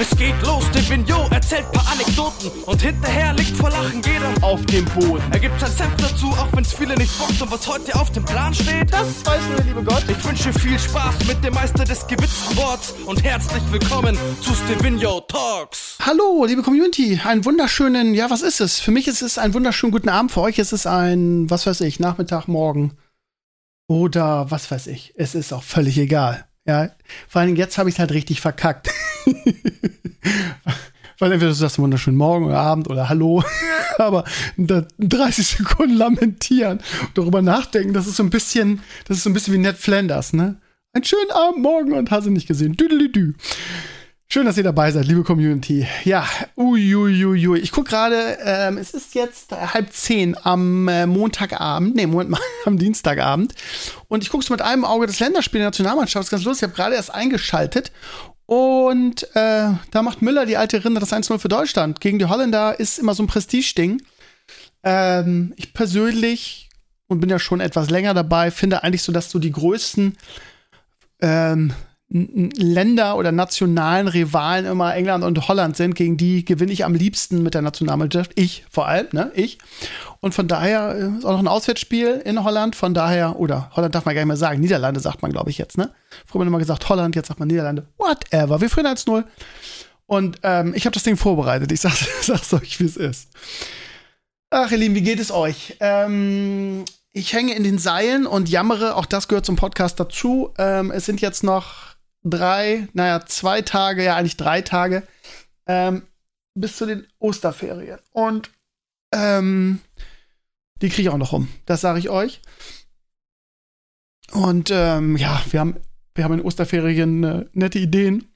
Es geht los, der Vignot erzählt paar Anekdoten und hinterher liegt vor Lachen jeder auf dem Boden. Er gibt sein Senf dazu, auch wenn's viele nicht bockt und was heute auf dem Plan steht, das weiß nur der liebe Gott. Ich wünsche viel Spaß mit dem Meister des gewitzten Worts und herzlich willkommen zu Stevino Talks. Hallo, liebe Community, einen wunderschönen, ja, was ist es? Für mich ist es ein wunderschönen guten Abend, für euch ist es ein, was weiß ich, Nachmittag, Morgen oder was weiß ich. Es ist auch völlig egal. Ja, vor allem jetzt habe ich es halt richtig verkackt. Weil entweder du sagst wunderschönen Morgen oder Abend oder Hallo, aber 30 Sekunden lamentieren und darüber nachdenken, das ist so ein bisschen, das ist so ein bisschen wie Ned Flanders, ne? Einen schönen Abend, morgen und hast du nicht gesehen. Düdelidü. Schön, dass ihr dabei seid, liebe Community. Ja, uiuiui. Ich gucke gerade, ähm, es ist jetzt halb zehn am äh, Montagabend, nee, Moment mal, am Dienstagabend. Und ich gucke so mit einem Auge das Länderspiel der Nationalmannschaft. Das ist ganz lustig. Ich habe gerade erst eingeschaltet. Und äh, da macht Müller, die alte Rinde, das 1-0 für Deutschland. Gegen die Holländer ist immer so ein Prestige-Ding. Ähm, ich persönlich, und bin ja schon etwas länger dabei, finde eigentlich so, dass so die größten ähm, Länder oder nationalen Rivalen immer England und Holland sind, gegen die gewinne ich am liebsten mit der Nationalmannschaft. Ich vor allem, ne? Ich. Und von daher äh, ist auch noch ein Auswärtsspiel in Holland. Von daher, oder Holland darf man gar nicht mehr sagen. Niederlande sagt man, glaube ich, jetzt, ne? Früher hat man immer gesagt Holland, jetzt sagt man Niederlande. Whatever. Wir führen 1-0. Und ähm, ich habe das Ding vorbereitet. Ich sag, sag's euch, wie es ist. Ach, ihr Lieben, wie geht es euch? Ähm, ich hänge in den Seilen und jammere. Auch das gehört zum Podcast dazu. Ähm, es sind jetzt noch drei, naja, zwei Tage, ja eigentlich drei Tage ähm, bis zu den Osterferien. Und ähm, die kriege ich auch noch rum. Das sage ich euch. Und ähm, ja, wir haben, wir haben in Osterferien äh, nette Ideen.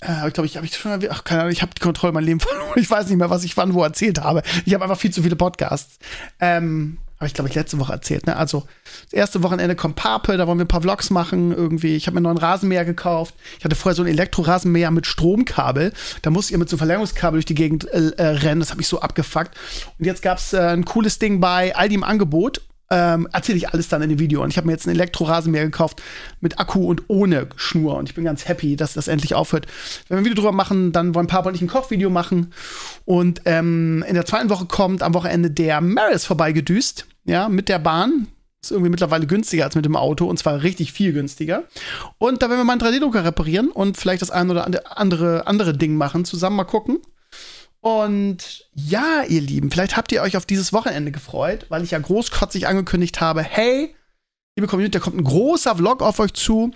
Äh, ich glaube, ich habe ich schon, ach, keine Ahnung, ich habe die Kontrolle mein Leben verloren. Ich weiß nicht mehr, was ich wann wo erzählt habe. Ich habe einfach viel zu viele Podcasts. Ähm, habe ich, glaube ich, letzte Woche erzählt. Ne? Also, das erste Wochenende kommt Pape, da wollen wir ein paar Vlogs machen. Irgendwie, ich habe mir einen neuen Rasenmäher gekauft. Ich hatte vorher so ein Elektrorasenmäher mit Stromkabel. Da musste ich mit so einem Verlängerungskabel durch die Gegend äh, äh rennen. Das habe ich so abgefuckt. Und jetzt gab es äh, ein cooles Ding bei Aldi im Angebot. Ähm, erzähle ich alles dann in dem Video. Und ich habe mir jetzt einen Elektrorasenmäher gekauft mit Akku und ohne Schnur. Und ich bin ganz happy, dass das endlich aufhört. Wenn wir ein Video drüber machen, dann wollen Papa und ich ein Kochvideo machen. Und ähm, in der zweiten Woche kommt am Wochenende der Maris vorbeigedüst ja, mit der Bahn. Ist irgendwie mittlerweile günstiger als mit dem Auto und zwar richtig viel günstiger. Und da werden wir mal einen 3D-Drucker reparieren und vielleicht das ein oder andere, andere Ding machen, zusammen mal gucken. Und ja, ihr Lieben, vielleicht habt ihr euch auf dieses Wochenende gefreut, weil ich ja großkotzig angekündigt habe, hey, liebe Community, da kommt ein großer Vlog auf euch zu.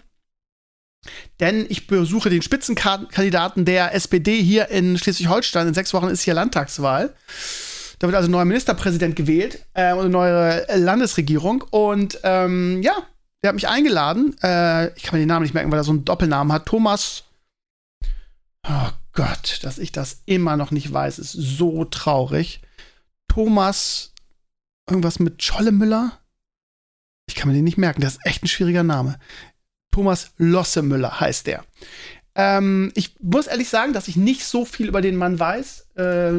Denn ich besuche den Spitzenkandidaten der SPD hier in Schleswig-Holstein. In sechs Wochen ist hier Landtagswahl. Da wird also ein neuer Ministerpräsident gewählt äh, und eine neue Landesregierung. Und ähm, ja, der hat mich eingeladen. Äh, ich kann mir den Namen nicht merken, weil er so einen Doppelnamen hat. Thomas. Oh Gott, dass ich das immer noch nicht weiß, ist so traurig. Thomas. Irgendwas mit Schollemüller? Ich kann mir den nicht merken. Das ist echt ein schwieriger Name. Thomas Lossemüller heißt der. Ähm, ich muss ehrlich sagen, dass ich nicht so viel über den Mann weiß. Äh,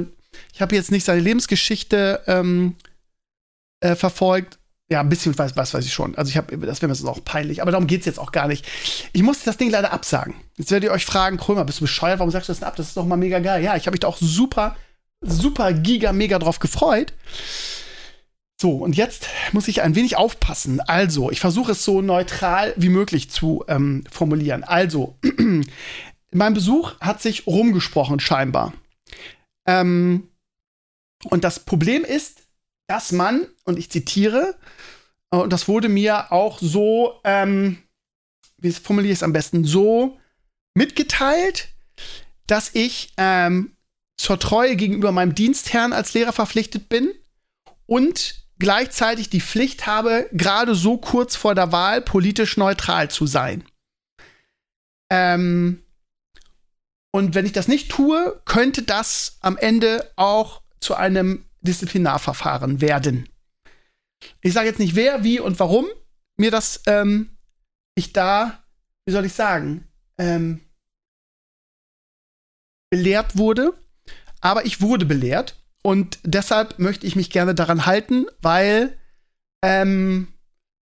ich habe jetzt nicht seine Lebensgeschichte ähm, äh, verfolgt. Ja, ein bisschen weiß, was weiß ich schon. Also ich habe, das wäre mir auch peinlich, aber darum geht es jetzt auch gar nicht. Ich musste das Ding leider absagen. Jetzt werdet ihr euch fragen, Krömer, bist du bescheuert? Warum sagst du das denn ab? Das ist doch mal mega geil. Ja, ich habe mich da auch super, super, giga, mega drauf gefreut. So, und jetzt muss ich ein wenig aufpassen. Also, ich versuche es so neutral wie möglich zu ähm, formulieren. Also, in meinem Besuch hat sich rumgesprochen, scheinbar. Ähm, und das Problem ist, dass man, und ich zitiere, äh, und das wurde mir auch so, ähm, wie formuliere ich es am besten, so mitgeteilt, dass ich ähm, zur Treue gegenüber meinem Dienstherrn als Lehrer verpflichtet bin und gleichzeitig die Pflicht habe, gerade so kurz vor der Wahl politisch neutral zu sein. Ähm, und wenn ich das nicht tue, könnte das am Ende auch zu einem Disziplinarverfahren werden. Ich sage jetzt nicht wer, wie und warum mir das, ähm, ich da, wie soll ich sagen, ähm, belehrt wurde. Aber ich wurde belehrt und deshalb möchte ich mich gerne daran halten, weil ähm,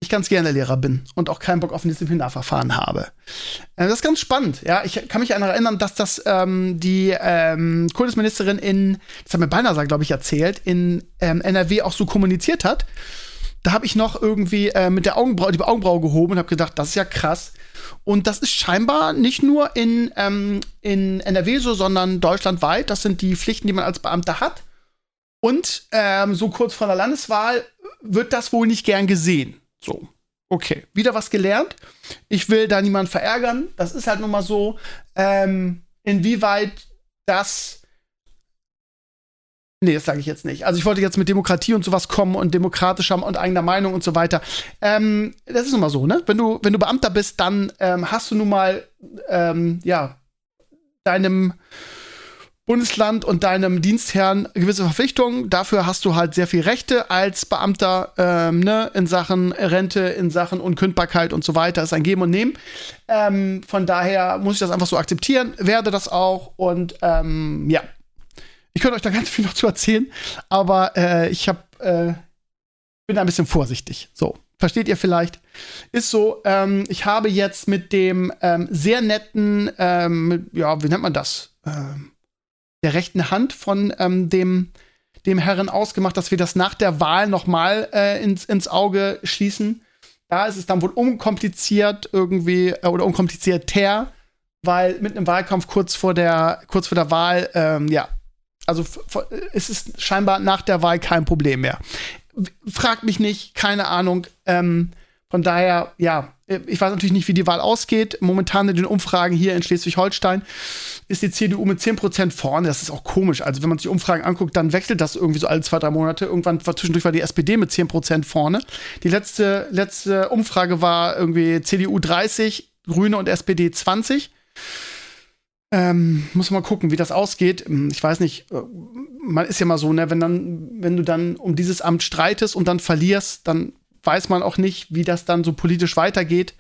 ich ganz gerne Lehrer bin und auch keinen Bock auf ein Disziplinarverfahren habe. Äh, das ist ganz spannend. Ja, ich kann mich daran erinnern, dass das ähm, die ähm, Kultusministerin in, das hat mir Balnasar, glaube ich, erzählt, in ähm, NRW auch so kommuniziert hat. Da habe ich noch irgendwie äh, mit der Augenbraue, die Augenbraue gehoben und habe gedacht, das ist ja krass. Und das ist scheinbar nicht nur in, ähm, in NRW so, sondern deutschlandweit. Das sind die Pflichten, die man als Beamter hat. Und ähm, so kurz vor der Landeswahl wird das wohl nicht gern gesehen. So. Okay, wieder was gelernt. Ich will da niemanden verärgern. Das ist halt nun mal so. Ähm, inwieweit das. Nee, das sage ich jetzt nicht. Also ich wollte jetzt mit Demokratie und sowas kommen und demokratischer und eigener Meinung und so weiter. Ähm, das ist nun mal so, ne? Wenn du, wenn du Beamter bist, dann ähm, hast du nun mal, ähm, ja, deinem Bundesland und deinem Dienstherrn gewisse Verpflichtungen. Dafür hast du halt sehr viel Rechte als Beamter ähm, ne, in Sachen Rente, in Sachen Unkündbarkeit und so weiter. Das ist ein Geben und Nehmen. Ähm, von daher muss ich das einfach so akzeptieren, werde das auch und ähm, ja. Ich könnte euch da ganz viel noch zu erzählen, aber äh, ich hab, äh, bin da ein bisschen vorsichtig. So, versteht ihr vielleicht? Ist so, ähm, ich habe jetzt mit dem ähm, sehr netten, ähm, ja, wie nennt man das? Ähm, der rechten Hand von ähm, dem, dem Herren ausgemacht, dass wir das nach der Wahl nochmal äh, ins, ins Auge schließen. Da ist es dann wohl unkompliziert irgendwie äh, oder unkomplizierter, weil mit einem Wahlkampf kurz vor der, kurz vor der Wahl, ähm, ja, also es ist scheinbar nach der Wahl kein Problem mehr. Fragt mich nicht, keine Ahnung. Ähm, von daher, ja, ich weiß natürlich nicht, wie die Wahl ausgeht. Momentan in den Umfragen hier in Schleswig-Holstein ist die CDU mit 10% vorne. Das ist auch komisch. Also, wenn man sich Umfragen anguckt, dann wechselt das irgendwie so alle zwei, drei Monate. Irgendwann war zwischendurch war die SPD mit 10% vorne. Die letzte, letzte Umfrage war irgendwie CDU 30, Grüne und SPD 20. Ähm, muss man mal gucken, wie das ausgeht. Ich weiß nicht, äh, man ist ja mal so, ne, wenn dann, wenn du dann um dieses Amt streitest und dann verlierst, dann weiß man auch nicht, wie das dann so politisch weitergeht.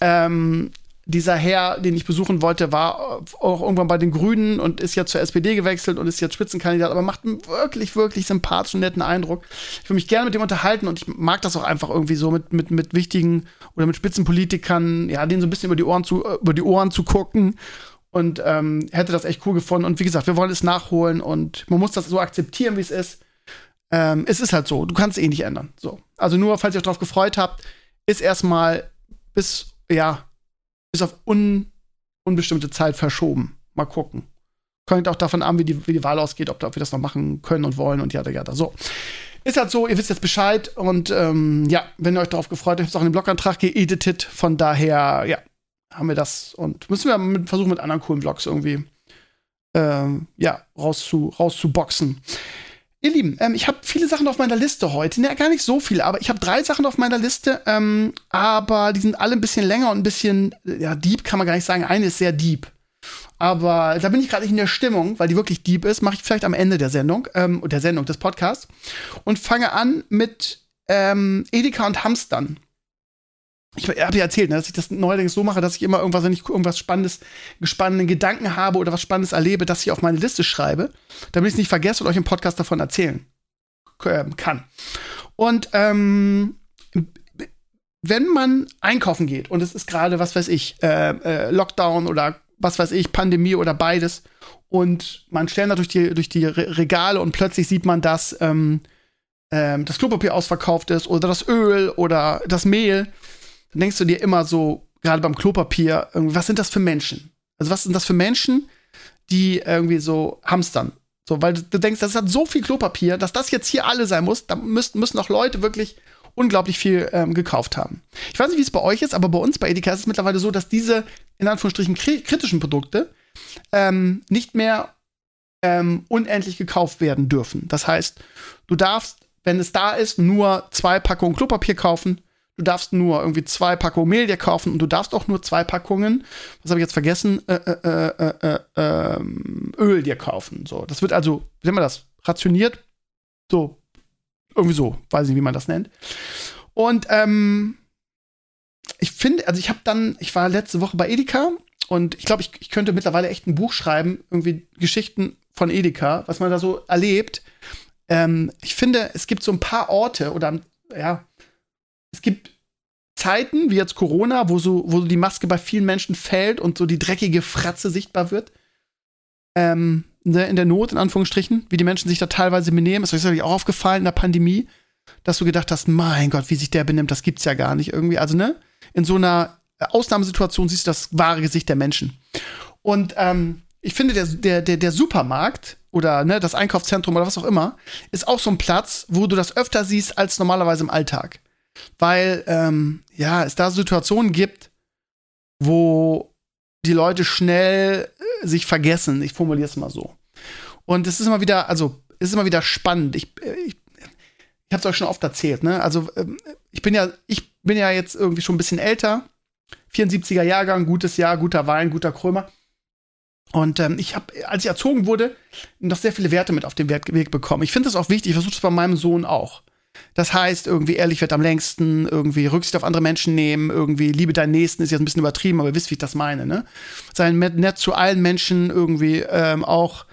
Ähm, dieser Herr, den ich besuchen wollte, war auch irgendwann bei den Grünen und ist ja zur SPD gewechselt und ist jetzt Spitzenkandidat, aber macht einen wirklich, wirklich sympathischen, netten Eindruck. Ich will mich gerne mit dem unterhalten und ich mag das auch einfach irgendwie so mit, mit, mit wichtigen oder mit Spitzenpolitikern, ja, denen so ein bisschen über die Ohren zu, über die Ohren zu gucken. Und ähm, hätte das echt cool gefunden. Und wie gesagt, wir wollen es nachholen und man muss das so akzeptieren, wie es ist. Ähm, es ist halt so, du kannst es eh nicht ändern. So. Also nur, falls ihr euch darauf gefreut habt, ist erstmal bis, ja, bis auf un, unbestimmte Zeit verschoben. Mal gucken. Könnt auch davon an, wie die, wie die Wahl ausgeht, ob, ob wir das noch machen können und wollen und ja, ja, ja. So. Ist halt so, ihr wisst jetzt Bescheid und ähm, ja, wenn ihr euch darauf gefreut habt, ist auch in den Blogantrag geeditet. Von daher, ja, haben wir das und müssen wir mit, versuchen, mit anderen coolen Blogs irgendwie ähm, ja, rauszu, rauszuboxen. Ihr Lieben, ähm, ich habe viele Sachen auf meiner Liste heute. Ne, gar nicht so viele, aber ich habe drei Sachen auf meiner Liste. Ähm, aber die sind alle ein bisschen länger und ein bisschen, ja, deep kann man gar nicht sagen. Eine ist sehr deep. Aber da bin ich gerade nicht in der Stimmung, weil die wirklich deep ist. Mache ich vielleicht am Ende der Sendung, ähm, der Sendung des Podcasts. Und fange an mit ähm, Edeka und Hamstern ich habe ja erzählt, ne, dass ich das neuerdings so mache, dass ich immer irgendwas, wenn ich irgendwas Spannendes, spannenden Gedanken habe oder was Spannendes erlebe, dass ich auf meine Liste schreibe, damit ich es nicht vergesse und euch im Podcast davon erzählen ähm, kann. Und ähm, wenn man einkaufen geht und es ist gerade, was weiß ich, äh, äh, Lockdown oder was weiß ich, Pandemie oder beides und man stellt da durch die, durch die Regale und plötzlich sieht man, dass ähm, ähm, das Klopapier ausverkauft ist oder das Öl oder das Mehl dann denkst du dir immer so, gerade beim Klopapier, was sind das für Menschen? Also, was sind das für Menschen, die irgendwie so hamstern? So, weil du denkst, das hat so viel Klopapier, dass das jetzt hier alle sein muss. Da müssen, müssen auch Leute wirklich unglaublich viel ähm, gekauft haben. Ich weiß nicht, wie es bei euch ist, aber bei uns bei Edeka ist es mittlerweile so, dass diese in Anführungsstrichen kritischen Produkte ähm, nicht mehr ähm, unendlich gekauft werden dürfen. Das heißt, du darfst, wenn es da ist, nur zwei Packungen Klopapier kaufen du darfst nur irgendwie zwei Packungen Mehl dir kaufen und du darfst auch nur zwei Packungen, was habe ich jetzt vergessen, äh, äh, äh, ähm, Öl dir kaufen. So, das wird also, wie nennt man das, rationiert. So, irgendwie so, weiß nicht, wie man das nennt. Und ähm, ich finde, also ich habe dann, ich war letzte Woche bei Edeka und ich glaube, ich, ich könnte mittlerweile echt ein Buch schreiben, irgendwie Geschichten von Edeka, was man da so erlebt. Ähm, ich finde, es gibt so ein paar Orte oder ja, es gibt Zeiten wie jetzt Corona, wo so, wo die Maske bei vielen Menschen fällt und so die dreckige Fratze sichtbar wird, ähm, ne, in der Not, in Anführungsstrichen, wie die Menschen sich da teilweise benehmen, ist euch sicherlich auch aufgefallen in der Pandemie, dass du gedacht hast, mein Gott, wie sich der benimmt, das gibt's ja gar nicht irgendwie. Also, ne, in so einer Ausnahmesituation siehst du das wahre Gesicht der Menschen. Und ähm, ich finde, der, der, der, der Supermarkt oder ne, das Einkaufszentrum oder was auch immer, ist auch so ein Platz, wo du das öfter siehst als normalerweise im Alltag. Weil, ähm, ja, es da Situationen gibt, wo die Leute schnell äh, sich vergessen. Ich formuliere es mal so. Und es ist immer wieder, also, ist immer wieder spannend. Ich, äh, ich, ich habe es euch schon oft erzählt, ne? Also, ähm, ich bin ja, ich bin ja jetzt irgendwie schon ein bisschen älter. 74er Jahrgang, gutes Jahr, guter Wein, guter Krömer. Und ähm, ich habe, als ich erzogen wurde, noch sehr viele Werte mit auf den Weg bekommen. Ich finde das auch wichtig, ich versuche es bei meinem Sohn auch. Das heißt, irgendwie ehrlich wird am längsten, irgendwie Rücksicht auf andere Menschen nehmen, irgendwie Liebe deinen Nächsten ist jetzt ein bisschen übertrieben, aber ihr wisst, wie ich das meine, ne? Sein nett zu allen Menschen irgendwie, ähm, auch,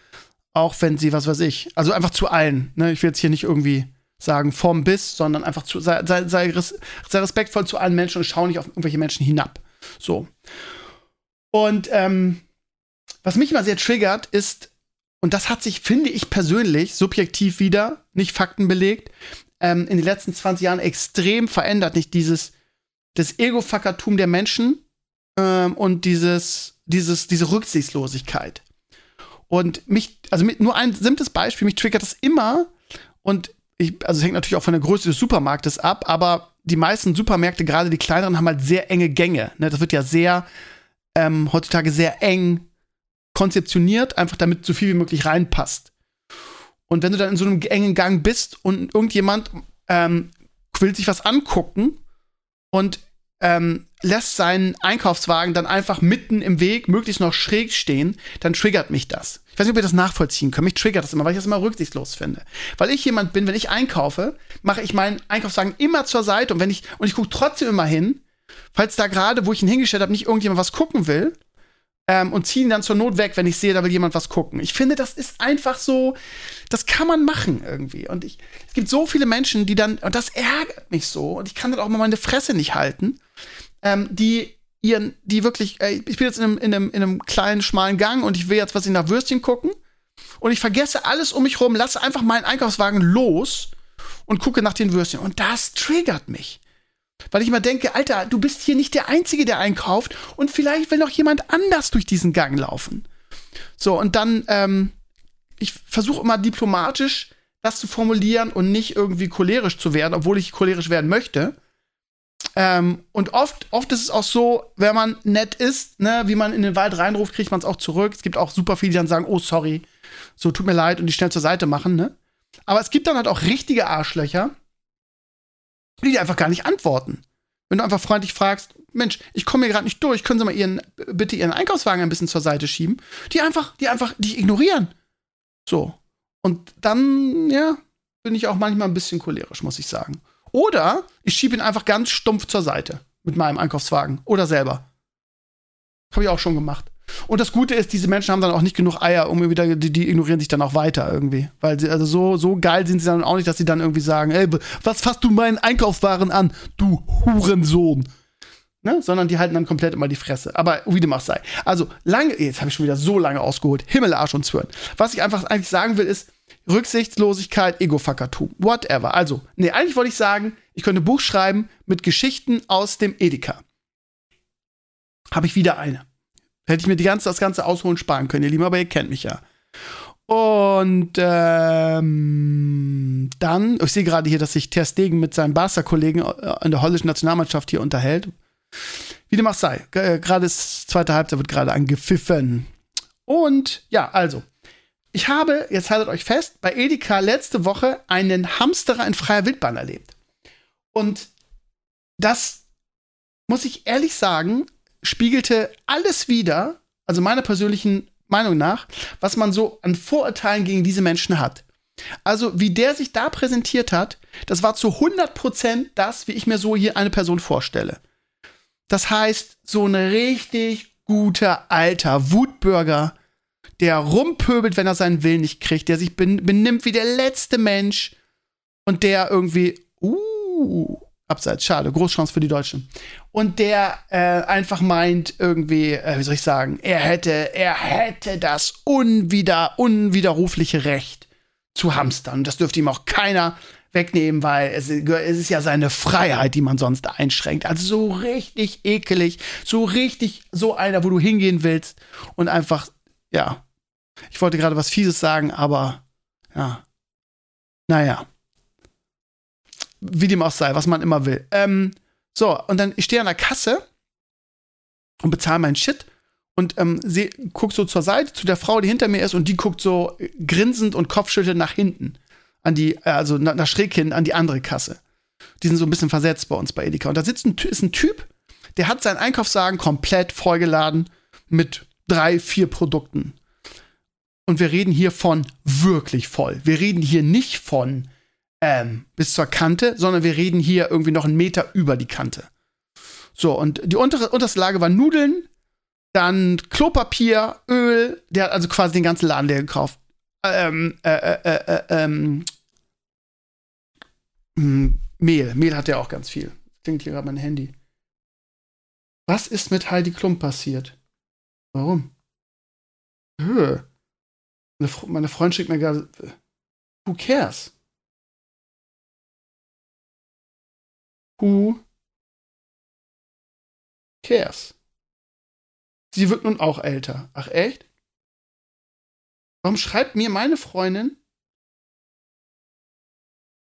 auch wenn sie, was weiß ich, also einfach zu allen, ne? Ich will jetzt hier nicht irgendwie sagen vom bis, sondern einfach zu, sei, sei, sei, sei respektvoll zu allen Menschen und schau nicht auf irgendwelche Menschen hinab. So. Und ähm, was mich immer sehr triggert, ist, und das hat sich, finde ich persönlich, subjektiv wieder, nicht faktenbelegt, ähm, in den letzten 20 Jahren extrem verändert. Nicht dieses, das Ego-Fackertum der Menschen ähm, und dieses, dieses, diese Rücksichtslosigkeit. Und mich, also mit, nur ein simples Beispiel, mich triggert das immer. Und ich, also es hängt natürlich auch von der Größe des Supermarktes ab, aber die meisten Supermärkte, gerade die kleineren, haben halt sehr enge Gänge. Ne? Das wird ja sehr, ähm, heutzutage sehr eng konzeptioniert, einfach damit so viel wie möglich reinpasst. Und wenn du dann in so einem engen Gang bist und irgendjemand ähm, will sich was angucken und ähm, lässt seinen Einkaufswagen dann einfach mitten im Weg, möglichst noch schräg stehen, dann triggert mich das. Ich weiß nicht, ob ihr das nachvollziehen könnt. Mich triggert das immer, weil ich das immer rücksichtslos finde. Weil ich jemand bin, wenn ich einkaufe, mache ich meinen Einkaufswagen immer zur Seite und wenn ich, und ich gucke trotzdem immer hin, falls da gerade, wo ich ihn hingestellt habe, nicht irgendjemand was gucken will, ähm, und ziehen dann zur Not weg, wenn ich sehe, da will jemand was gucken. Ich finde, das ist einfach so, das kann man machen irgendwie. Und ich, es gibt so viele Menschen, die dann, und das ärgert mich so, und ich kann dann auch mal meine Fresse nicht halten, ähm, die ihren, die wirklich, ey, ich bin jetzt in einem, in, einem, in einem kleinen, schmalen Gang und ich will jetzt was in nach Würstchen gucken und ich vergesse alles um mich rum, lasse einfach meinen Einkaufswagen los und gucke nach den Würstchen. Und das triggert mich. Weil ich immer denke, Alter, du bist hier nicht der Einzige, der einkauft und vielleicht will noch jemand anders durch diesen Gang laufen. So, und dann, ähm, ich versuche immer diplomatisch das zu formulieren und nicht irgendwie cholerisch zu werden, obwohl ich cholerisch werden möchte. Ähm, und oft, oft ist es auch so, wenn man nett ist, ne, wie man in den Wald reinruft, kriegt man es auch zurück. Es gibt auch super viele, die dann sagen, oh, sorry, so tut mir leid und die schnell zur Seite machen, ne? Aber es gibt dann halt auch richtige Arschlöcher, die einfach gar nicht antworten. Wenn du einfach freundlich fragst, Mensch, ich komme hier gerade nicht durch, können Sie mal Ihren, bitte Ihren Einkaufswagen ein bisschen zur Seite schieben? Die einfach, die einfach, die ignorieren. So. Und dann, ja, bin ich auch manchmal ein bisschen cholerisch, muss ich sagen. Oder ich schiebe ihn einfach ganz stumpf zur Seite mit meinem Einkaufswagen. Oder selber. Habe ich auch schon gemacht. Und das Gute ist, diese Menschen haben dann auch nicht genug Eier, um wieder, die, die ignorieren sich dann auch weiter irgendwie. Weil sie, also so, so geil sind sie dann auch nicht, dass sie dann irgendwie sagen, ey, was fasst du meinen Einkaufswaren an, du Hurensohn? Ne? Sondern die halten dann komplett immer die Fresse. Aber wie dem auch sei. Also, lange, jetzt habe ich schon wieder so lange ausgeholt. Himmel, Arsch und Zwirn. Was ich einfach eigentlich sagen will, ist Rücksichtslosigkeit, Ego-Fackertum. Whatever. Also, nee, eigentlich wollte ich sagen, ich könnte ein Buch schreiben mit Geschichten aus dem Edeka. Habe ich wieder eine. Hätte ich mir die ganze, das ganze Ausholen sparen können, ihr Lieben, aber ihr kennt mich ja. Und ähm, dann, ich sehe gerade hier, dass sich Ter Stegen mit seinen Barca-Kollegen äh, in der holländischen Nationalmannschaft hier unterhält. Wie dem auch sei, äh, gerade das zweite Halbzeit wird gerade angepfiffen. Und ja, also, ich habe, jetzt haltet euch fest, bei Edeka letzte Woche einen Hamsterer in freier Wildbahn erlebt. Und das muss ich ehrlich sagen, spiegelte alles wieder, also meiner persönlichen Meinung nach, was man so an Vorurteilen gegen diese Menschen hat. Also, wie der sich da präsentiert hat, das war zu 100% das, wie ich mir so hier eine Person vorstelle. Das heißt, so ein richtig guter alter Wutbürger, der rumpöbelt, wenn er seinen Willen nicht kriegt, der sich benimmt wie der letzte Mensch und der irgendwie, uh, Abseits, schade, Großchance für die Deutschen. Und der äh, einfach meint irgendwie, äh, wie soll ich sagen, er hätte, er hätte das unwider, unwiderrufliche Recht zu hamstern. Das dürfte ihm auch keiner wegnehmen, weil es, es, ist ja seine Freiheit, die man sonst einschränkt. Also so richtig ekelig, so richtig so einer, wo du hingehen willst und einfach, ja. Ich wollte gerade was Fieses sagen, aber ja. Naja. Wie dem auch sei, was man immer will. Ähm, so, und dann ich stehe an der Kasse und bezahle meinen Shit und ähm, seh, guck so zur Seite zu der Frau, die hinter mir ist, und die guckt so grinsend und kopfschüttelnd nach hinten an die, äh, also nach, nach schräg hin an die andere Kasse. Die sind so ein bisschen versetzt bei uns bei Edeka. Und da sitzt ein, ist ein Typ, der hat seinen Einkaufswagen komplett vollgeladen mit drei, vier Produkten. Und wir reden hier von wirklich voll. Wir reden hier nicht von ähm, bis zur Kante, sondern wir reden hier irgendwie noch einen Meter über die Kante. So, und die untere, unterste Lage war Nudeln, dann Klopapier, Öl, der hat also quasi den ganzen Laden leer gekauft. Ähm, äh, äh, äh, äh ähm, hm, Mehl. Mehl hat er auch ganz viel. Klingt hier gerade mein Handy. Was ist mit Heidi Klum passiert? Warum? Höh. Meine, meine Freundin schickt mir gerade. Who cares? Who cares? Sie wird nun auch älter. Ach echt? Warum schreibt mir meine Freundin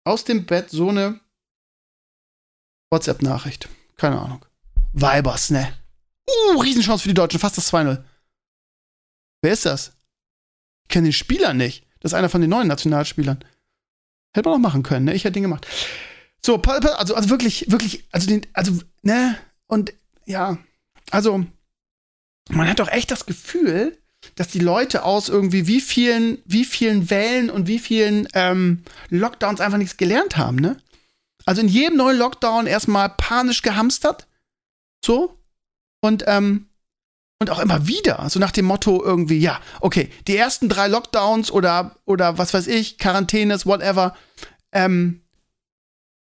aus dem Bett so eine WhatsApp-Nachricht? Keine Ahnung. Weibers, ne? Uh, Riesenchance für die Deutschen, fast das 2-0. Wer ist das? Ich kenne den Spieler nicht. Das ist einer von den neuen Nationalspielern. Hätte man auch machen können, ne? Ich hätte ihn gemacht. So, also, also wirklich, wirklich, also den, also, ne? Und ja, also, man hat doch echt das Gefühl, dass die Leute aus irgendwie wie vielen, wie vielen Wellen und wie vielen ähm, Lockdowns einfach nichts gelernt haben, ne? Also in jedem neuen Lockdown erstmal panisch gehamstert. So. Und, ähm, und auch immer wieder, so nach dem Motto irgendwie, ja, okay, die ersten drei Lockdowns oder, oder was weiß ich, Quarantänes, whatever, ähm,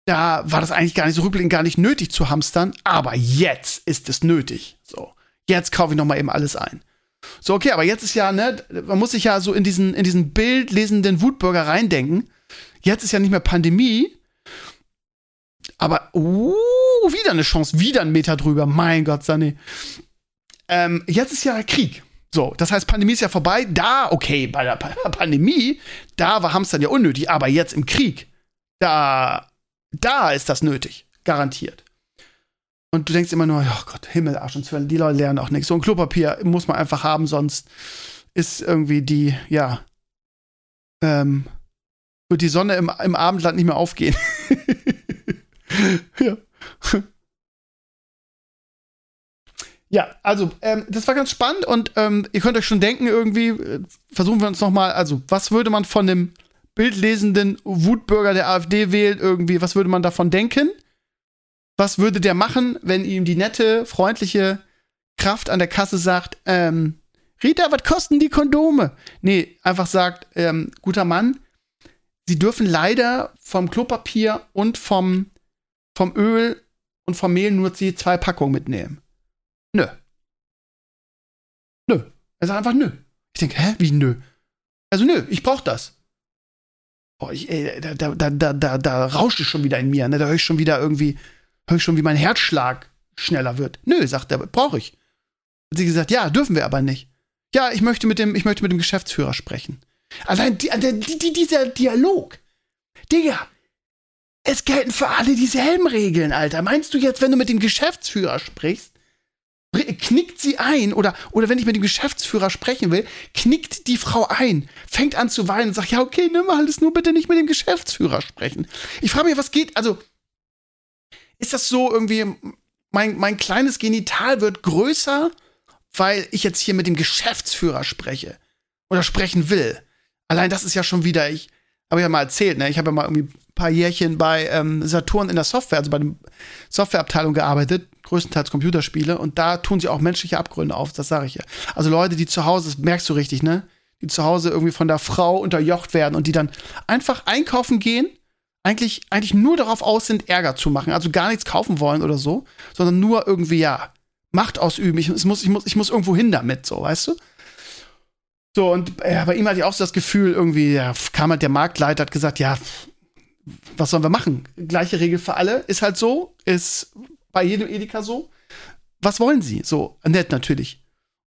da war das eigentlich gar nicht so rückblickend gar nicht nötig zu hamstern, aber jetzt ist es nötig. So, jetzt kaufe ich noch mal eben alles ein. So, okay, aber jetzt ist ja, ne, man muss sich ja so in diesen, in diesen bildlesenden Wutbürger reindenken. Jetzt ist ja nicht mehr Pandemie, aber, uh, wieder eine Chance, wieder ein Meter drüber. Mein Gott, Sani. Ähm, jetzt ist ja Krieg. So, das heißt, Pandemie ist ja vorbei. Da, okay, bei der Pandemie, da war Hamstern ja unnötig, aber jetzt im Krieg, da, da ist das nötig. Garantiert. Und du denkst immer nur, oh Gott, Himmel, Arsch und Zwellen, die Leute lernen auch nichts. So ein Klopapier muss man einfach haben, sonst ist irgendwie die, ja, ähm, wird die Sonne im, im Abendland nicht mehr aufgehen. ja. Ja, also ähm, das war ganz spannend und ähm, ihr könnt euch schon denken, irgendwie äh, versuchen wir uns noch mal, also was würde man von dem bildlesenden Wutbürger der AfD wählen, irgendwie, was würde man davon denken? Was würde der machen, wenn ihm die nette, freundliche Kraft an der Kasse sagt, ähm, Rita, was kosten die Kondome? Nee, einfach sagt, ähm, guter Mann, Sie dürfen leider vom Klopapier und vom, vom Öl und vom Mehl nur die zwei Packungen mitnehmen. Nö. Nö. Er sagt einfach nö. Ich denke, hä, wie nö? Also nö, ich brauch das. Boah, ich, ey, da, da, da, da, da rauscht es schon wieder in mir, ne? Da höre ich schon wieder irgendwie, höre ich schon, wie mein Herzschlag schneller wird. Nö, sagt er, brauche ich. Hat sie gesagt, ja, dürfen wir aber nicht. Ja, ich möchte mit dem, ich möchte mit dem Geschäftsführer sprechen. Allein die, die, die, dieser Dialog. Digga, es gelten für alle dieselben Regeln, Alter. Meinst du jetzt, wenn du mit dem Geschäftsführer sprichst, knickt sie ein oder, oder wenn ich mit dem Geschäftsführer sprechen will, knickt die Frau ein, fängt an zu weinen und sagt, ja, okay, nimm mal alles nur bitte nicht mit dem Geschäftsführer sprechen. Ich frage mich, was geht, also, ist das so irgendwie, mein, mein kleines Genital wird größer, weil ich jetzt hier mit dem Geschäftsführer spreche oder sprechen will. Allein das ist ja schon wieder, ich habe ja mal erzählt, ne? Ich habe ja mal irgendwie paar Jährchen bei ähm, Saturn in der Software, also bei der Softwareabteilung gearbeitet, größtenteils Computerspiele, und da tun sie auch menschliche Abgründe auf, das sage ich ja. Also Leute, die zu Hause, das merkst du richtig, ne? Die zu Hause irgendwie von der Frau unterjocht werden und die dann einfach einkaufen gehen eigentlich, eigentlich nur darauf aus sind, Ärger zu machen. Also gar nichts kaufen wollen oder so, sondern nur irgendwie, ja, Macht ausüben. Ich, muss, ich, muss, ich muss irgendwo hin damit, so, weißt du? So, und ja, bei ihm hatte ich auch so das Gefühl, irgendwie, ja, kam halt der Marktleiter, hat gesagt, ja, was sollen wir machen? Gleiche Regel für alle, ist halt so, ist bei jedem Edeka so. Was wollen sie? So, nett natürlich.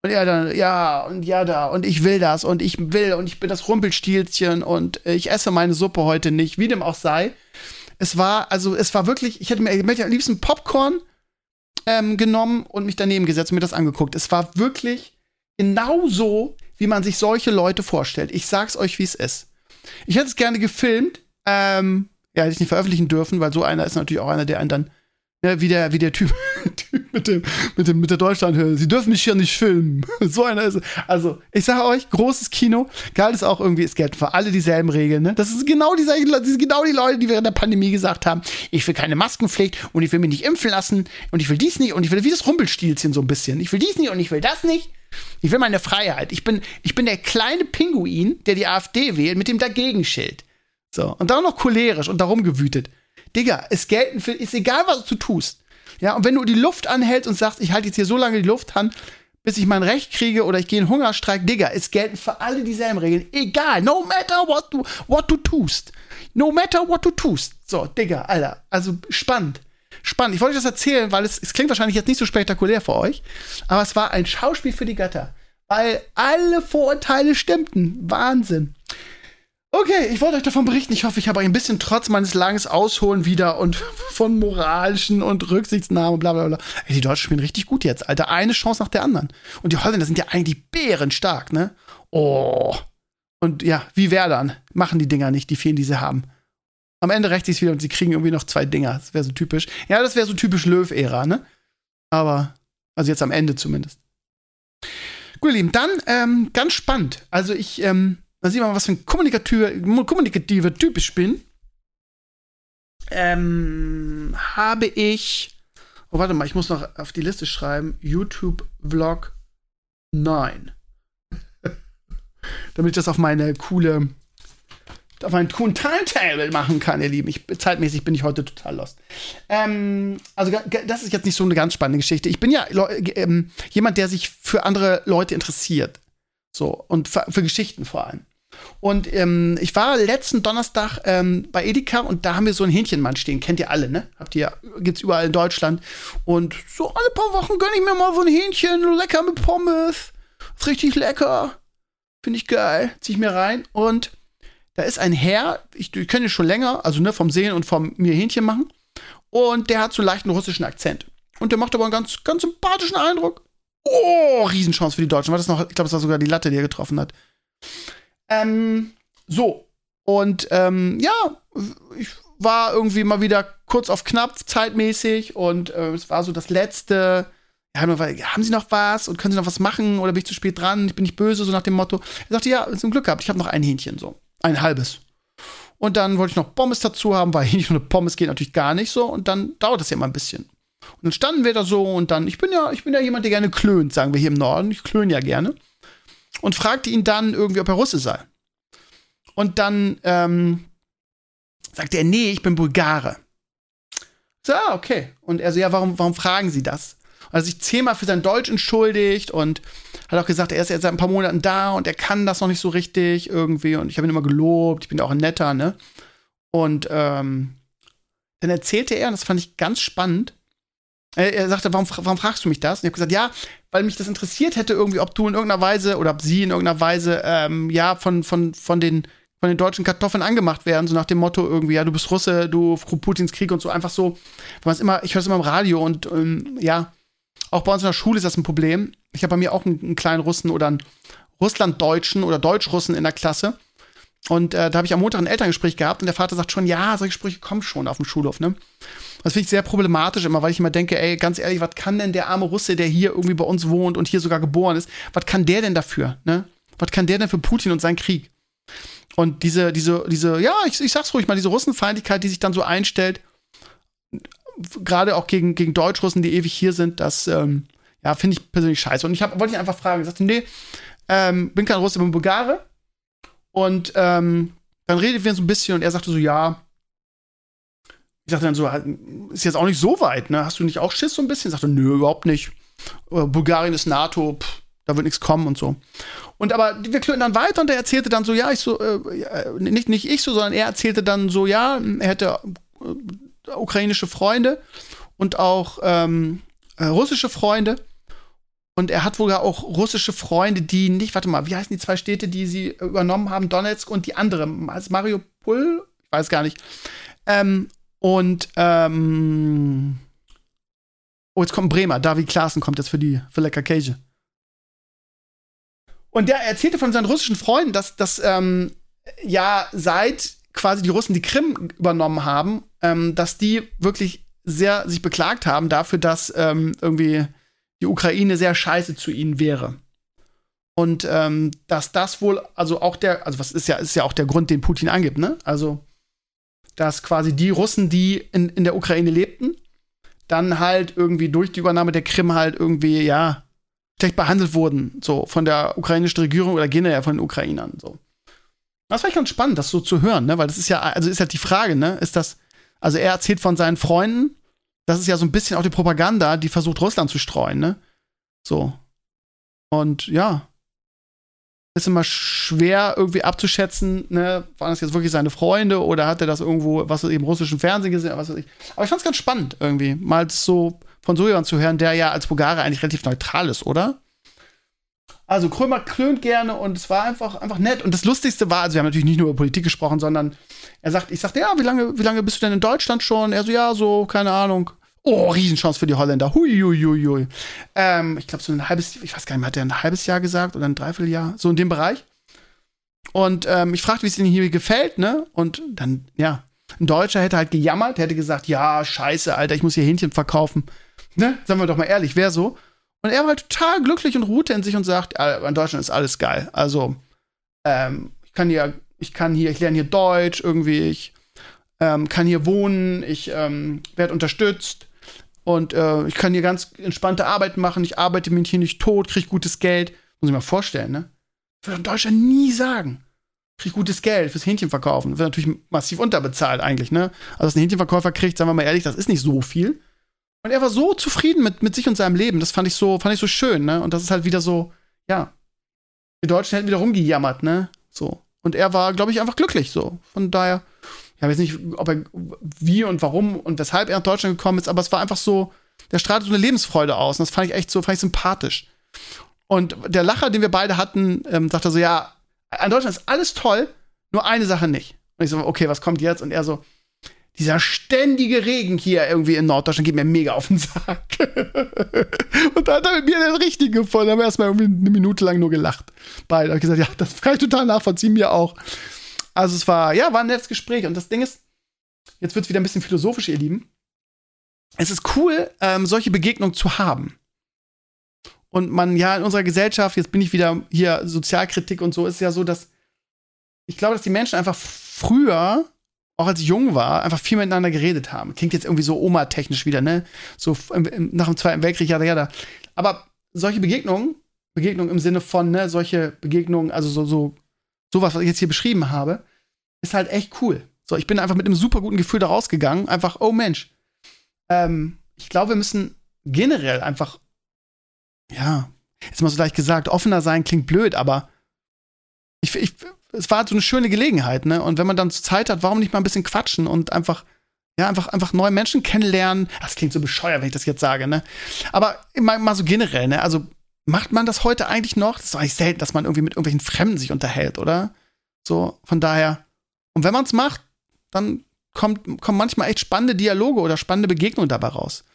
Und er dann, ja, und ja, da, und ich will das, und ich will, und ich bin das Rumpelstielchen, und ich esse meine Suppe heute nicht, wie dem auch sei. Es war, also, es war wirklich, ich hätte mir, am liebsten Popcorn ähm, genommen und mich daneben gesetzt und mir das angeguckt. Es war wirklich genau so, wie man sich solche Leute vorstellt. Ich sag's euch, wie es ist. Ich hätte es gerne gefilmt, ähm, ja, hätte ich nicht veröffentlichen dürfen, weil so einer ist natürlich auch einer, der einen dann ja, wie der, wie der Typ, typ mit, dem, mit, dem, mit der Deutschlandhöhe. Sie dürfen mich hier nicht filmen. So einer ist. Also, ich sage euch, großes Kino. Geil ist auch irgendwie, es gelten für alle dieselben Regeln. Ne? Das ist genau, die, sind genau die Leute, die während der Pandemie gesagt haben: Ich will keine Maskenpflicht und ich will mich nicht impfen lassen und ich will dies nicht und ich will wie das Rumpelstilzchen so ein bisschen. Ich will dies nicht und ich will das nicht. Ich will meine Freiheit. Ich bin, ich bin der kleine Pinguin, der die AfD wählt, mit dem Dagegenschild. So. Und dann noch cholerisch und darum gewütet. Digga, es gelten für, ist egal, was du tust. Ja, und wenn du die Luft anhältst und sagst, ich halte jetzt hier so lange die Luft an, bis ich mein Recht kriege oder ich gehe in Hungerstreik, Digga, es gelten für alle dieselben Regeln. Egal, no matter what du, what du tust. No matter what du tust. So, Digga, Alter, also spannend. Spannend. Ich wollte euch das erzählen, weil es, es klingt wahrscheinlich jetzt nicht so spektakulär für euch, aber es war ein Schauspiel für die Götter. Weil alle Vorurteile stimmten. Wahnsinn. Okay, ich wollte euch davon berichten. Ich hoffe, ich habe euch ein bisschen trotz meines langen Ausholen wieder und von moralischen und Rücksichtsnahmen, bla bla bla. Ey, die Deutschen spielen richtig gut jetzt, Alter. Eine Chance nach der anderen. Und die Holländer sind ja eigentlich bärenstark, ne? Oh. Und ja, wie wer dann? Machen die Dinger nicht, die fehlen, die sie haben. Am Ende rächt sich's wieder und sie kriegen irgendwie noch zwei Dinger. Das wäre so typisch. Ja, das wäre so typisch Löw-Ära, ne? Aber, also jetzt am Ende zumindest. Gut, ihr Lieben, dann ähm, ganz spannend. Also ich, ähm, da sieht man, was für ein kommunikativer, kommunikativer Typ ich bin. Ähm, habe ich. Oh, warte mal, ich muss noch auf die Liste schreiben. YouTube Vlog 9. Damit ich das auf meine coole. auf meinen coolen Timetable machen kann, ihr Lieben. Ich, zeitmäßig bin ich heute total lost. Ähm, also, das ist jetzt nicht so eine ganz spannende Geschichte. Ich bin ja ähm, jemand, der sich für andere Leute interessiert. So, und für, für Geschichten vor allem. Und ähm, ich war letzten Donnerstag ähm, bei Edeka und da haben wir so einen Hähnchenmann stehen. Kennt ihr alle, ne? Habt ihr, gibt's überall in Deutschland. Und so alle paar Wochen gönne ich mir mal so ein Hähnchen, lecker mit Pommes. Ist richtig lecker. Finde ich geil. Zieh ich mir rein. Und da ist ein Herr, ich, ich kenne ihn schon länger, also ne, vom Sehen und vom mir Hähnchen machen. Und der hat so einen leichten russischen Akzent. Und der macht aber einen ganz, ganz sympathischen Eindruck. Oh, Riesenchance für die Deutschen. War das noch, ich glaube, es war sogar die Latte, die er getroffen hat. Ähm, so. Und ähm, ja, ich war irgendwie mal wieder kurz auf knapp, zeitmäßig. Und äh, es war so das letzte. Haben Sie noch was und können Sie noch was machen oder bin ich zu spät dran? Ich bin nicht böse, so nach dem Motto. Er sagte, ja, zum Glück gehabt, ich habe noch ein Hähnchen, so. Ein halbes. Und dann wollte ich noch Pommes dazu haben, weil Hähnchen und Pommes geht natürlich gar nicht so. Und dann dauert das ja immer ein bisschen. Und dann standen wir da so und dann, ich bin ja, ich bin ja jemand, der gerne klönt, sagen wir hier im Norden. Ich klöne ja gerne und fragte ihn dann irgendwie, ob er Russe sei. Und dann ähm, sagte er, nee, ich bin Bulgare. So, ah, okay. Und er so, ja, warum, warum fragen Sie das? Also sich zehnmal für sein Deutsch entschuldigt und hat auch gesagt, er ist jetzt seit ein paar Monaten da und er kann das noch nicht so richtig irgendwie. Und ich habe ihn immer gelobt, ich bin auch ein netter, ne? Und ähm, dann erzählte er, und das fand ich ganz spannend, er, er sagte, warum, warum fragst du mich das? Und ich habe gesagt, ja, weil mich das interessiert hätte, irgendwie, ob du in irgendeiner Weise oder ob sie in irgendeiner Weise ähm, ja von, von, von den von den deutschen Kartoffeln angemacht werden, so nach dem Motto irgendwie, ja, du bist Russe, du Putins Krieg und so einfach so. Was immer, ich höre es immer im Radio und ähm, ja, auch bei uns in der Schule ist das ein Problem. Ich habe bei mir auch einen, einen, kleinen Russen oder einen Russlanddeutschen oder Deutschrussen in der Klasse. Und äh, da habe ich am Montag ein Elterngespräch gehabt und der Vater sagt schon, ja, solche Sprüche kommen schon auf dem Schulhof, ne? Das finde ich sehr problematisch immer, weil ich immer denke, ey, ganz ehrlich, was kann denn der arme Russe, der hier irgendwie bei uns wohnt und hier sogar geboren ist, was kann der denn dafür, ne? Was kann der denn für Putin und seinen Krieg? Und diese, diese, diese, ja, ich, ich sag's ruhig mal, diese Russenfeindlichkeit, die sich dann so einstellt, gerade auch gegen, gegen Deutschrussen, die ewig hier sind, das, ähm, ja, finde ich persönlich scheiße. Und ich hab, wollte ihn einfach fragen, ich sagte, nee, ähm, bin kein Russe, bin Bulgare. Und ähm, dann redet wir so ein bisschen und er sagte so, ja, Ich dachte dann so, ist jetzt auch nicht so weit, ne? Hast du nicht auch Schiss so ein bisschen? Ich sagte, nö, überhaupt nicht. Äh, Bulgarien ist NATO, pff, da wird nichts kommen und so. Und aber wir klönen dann weiter und er erzählte dann so, ja, ich so, äh, nicht, nicht ich so, sondern er erzählte dann so, ja, er hätte äh, ukrainische Freunde und auch ähm, äh, russische Freunde. Und er hat wohl auch russische Freunde, die nicht, warte mal, wie heißen die zwei Städte, die sie übernommen haben? Donetsk und die andere, als Mariupol? Ich weiß gar nicht. Ähm, und, ähm, oh, jetzt kommt Bremer. David Klaassen kommt jetzt für die, für Lecker Käse. Und der erzählte von seinen russischen Freunden, dass, dass ähm, ja seit quasi die Russen die Krim übernommen haben, ähm, dass die wirklich sehr sich beklagt haben dafür, dass ähm, irgendwie die Ukraine sehr scheiße zu ihnen wäre. Und ähm, dass das wohl, also auch der, also was ist ja, ist ja auch der Grund, den Putin angibt, ne? Also, dass quasi die Russen, die in, in der Ukraine lebten, dann halt irgendwie durch die Übernahme der Krim halt irgendwie, ja, schlecht behandelt wurden, so von der ukrainischen Regierung oder generell von den Ukrainern, so. Das war ganz spannend, das so zu hören, ne? Weil das ist ja, also ist halt die Frage, ne? Ist das, also er erzählt von seinen Freunden, das ist ja so ein bisschen auch die Propaganda, die versucht, Russland zu streuen, ne? So. Und ja. Ist immer schwer irgendwie abzuschätzen, ne? Waren das jetzt wirklich seine Freunde oder hat er das irgendwo, was im russischen Fernsehen gesehen, was weiß ich. Aber ich fand's ganz spannend irgendwie, mal so von so jemandem zu hören, der ja als Bulgare eigentlich relativ neutral ist, oder? Also Krömer klönt gerne und es war einfach, einfach nett. Und das Lustigste war, also wir haben natürlich nicht nur über Politik gesprochen, sondern er sagt, ich sagte, ja, wie lange, wie lange bist du denn in Deutschland schon? Er so, ja, so, keine Ahnung. Oh, Riesenchance für die Holländer. Hui, hui, hui, hui. Ähm, ich glaube, so ein halbes, ich weiß gar nicht hat er ein halbes Jahr gesagt oder ein Dreivierteljahr? So in dem Bereich. Und ähm, ich fragte, wie es ihnen hier gefällt, ne? Und dann, ja, ein Deutscher hätte halt gejammert, hätte gesagt, ja, scheiße, Alter, ich muss hier Hähnchen verkaufen. Ne? Sagen wir doch mal ehrlich, wer so? Und er war halt total glücklich und ruhte in sich und sagt, in Deutschland ist alles geil. Also, ähm, ich kann hier, ich kann hier, ich lerne hier Deutsch irgendwie, ich ähm, kann hier wohnen, ich ähm, werde unterstützt und äh, ich kann hier ganz entspannte Arbeit machen, ich arbeite mich hier nicht tot, kriege gutes Geld. Muss ich mal vorstellen, ne? Würde in Deutschland nie sagen. Krieg gutes Geld fürs Hähnchen verkaufen. Wird natürlich massiv unterbezahlt eigentlich, ne? Also, was ein Hähnchenverkäufer kriegt, sagen wir mal ehrlich, das ist nicht so viel. Und er war so zufrieden mit, mit sich und seinem Leben. Das fand ich so, fand ich so schön, ne? Und das ist halt wieder so, ja. Die Deutschen hätten wieder rumgejammert, ne? So. Und er war, glaube ich, einfach glücklich, so. Von daher, ich weiß nicht, ob er, wie und warum und weshalb er nach Deutschland gekommen ist, aber es war einfach so, der strahlte so eine Lebensfreude aus. Und das fand ich echt so, fand ich sympathisch. Und der Lacher, den wir beide hatten, ähm, sagte so, ja, an Deutschland ist alles toll, nur eine Sache nicht. Und ich so, okay, was kommt jetzt? Und er so, dieser ständige Regen hier irgendwie in Norddeutschland geht mir mega auf den Sack. und da hat er mit mir den richtigen gefunden. Da haben wir erstmal irgendwie eine Minute lang nur gelacht. Beide. Hab gesagt, ja, das kann ich total nachvollziehen, mir auch. Also es war, ja, war ein nettes Gespräch. Und das Ding ist, jetzt wird es wieder ein bisschen philosophisch, ihr Lieben. Es ist cool, ähm, solche Begegnungen zu haben. Und man, ja, in unserer Gesellschaft, jetzt bin ich wieder hier Sozialkritik und so, ist ja so, dass ich glaube, dass die Menschen einfach früher auch als ich jung war, einfach viel miteinander geredet haben. Klingt jetzt irgendwie so Oma-technisch wieder, ne? So nach dem Zweiten Weltkrieg, ja, ja, da. Aber solche Begegnungen, Begegnungen im Sinne von, ne, solche Begegnungen, also so, so, sowas, was ich jetzt hier beschrieben habe, ist halt echt cool. So, ich bin einfach mit einem super guten Gefühl da rausgegangen. Einfach, oh Mensch. Ähm, ich glaube, wir müssen generell einfach, ja, jetzt mal so leicht gesagt, offener sein klingt blöd, aber ich, ich es war so eine schöne Gelegenheit, ne? Und wenn man dann Zeit hat, warum nicht mal ein bisschen quatschen und einfach, ja, einfach, einfach neue Menschen kennenlernen. Das klingt so bescheuert, wenn ich das jetzt sage, ne? Aber mal, mal so generell, ne? Also, macht man das heute eigentlich noch? Das ist eigentlich selten, dass man irgendwie mit irgendwelchen Fremden sich unterhält, oder? So, von daher. Und wenn man es macht, dann kommt, kommen manchmal echt spannende Dialoge oder spannende Begegnungen dabei raus.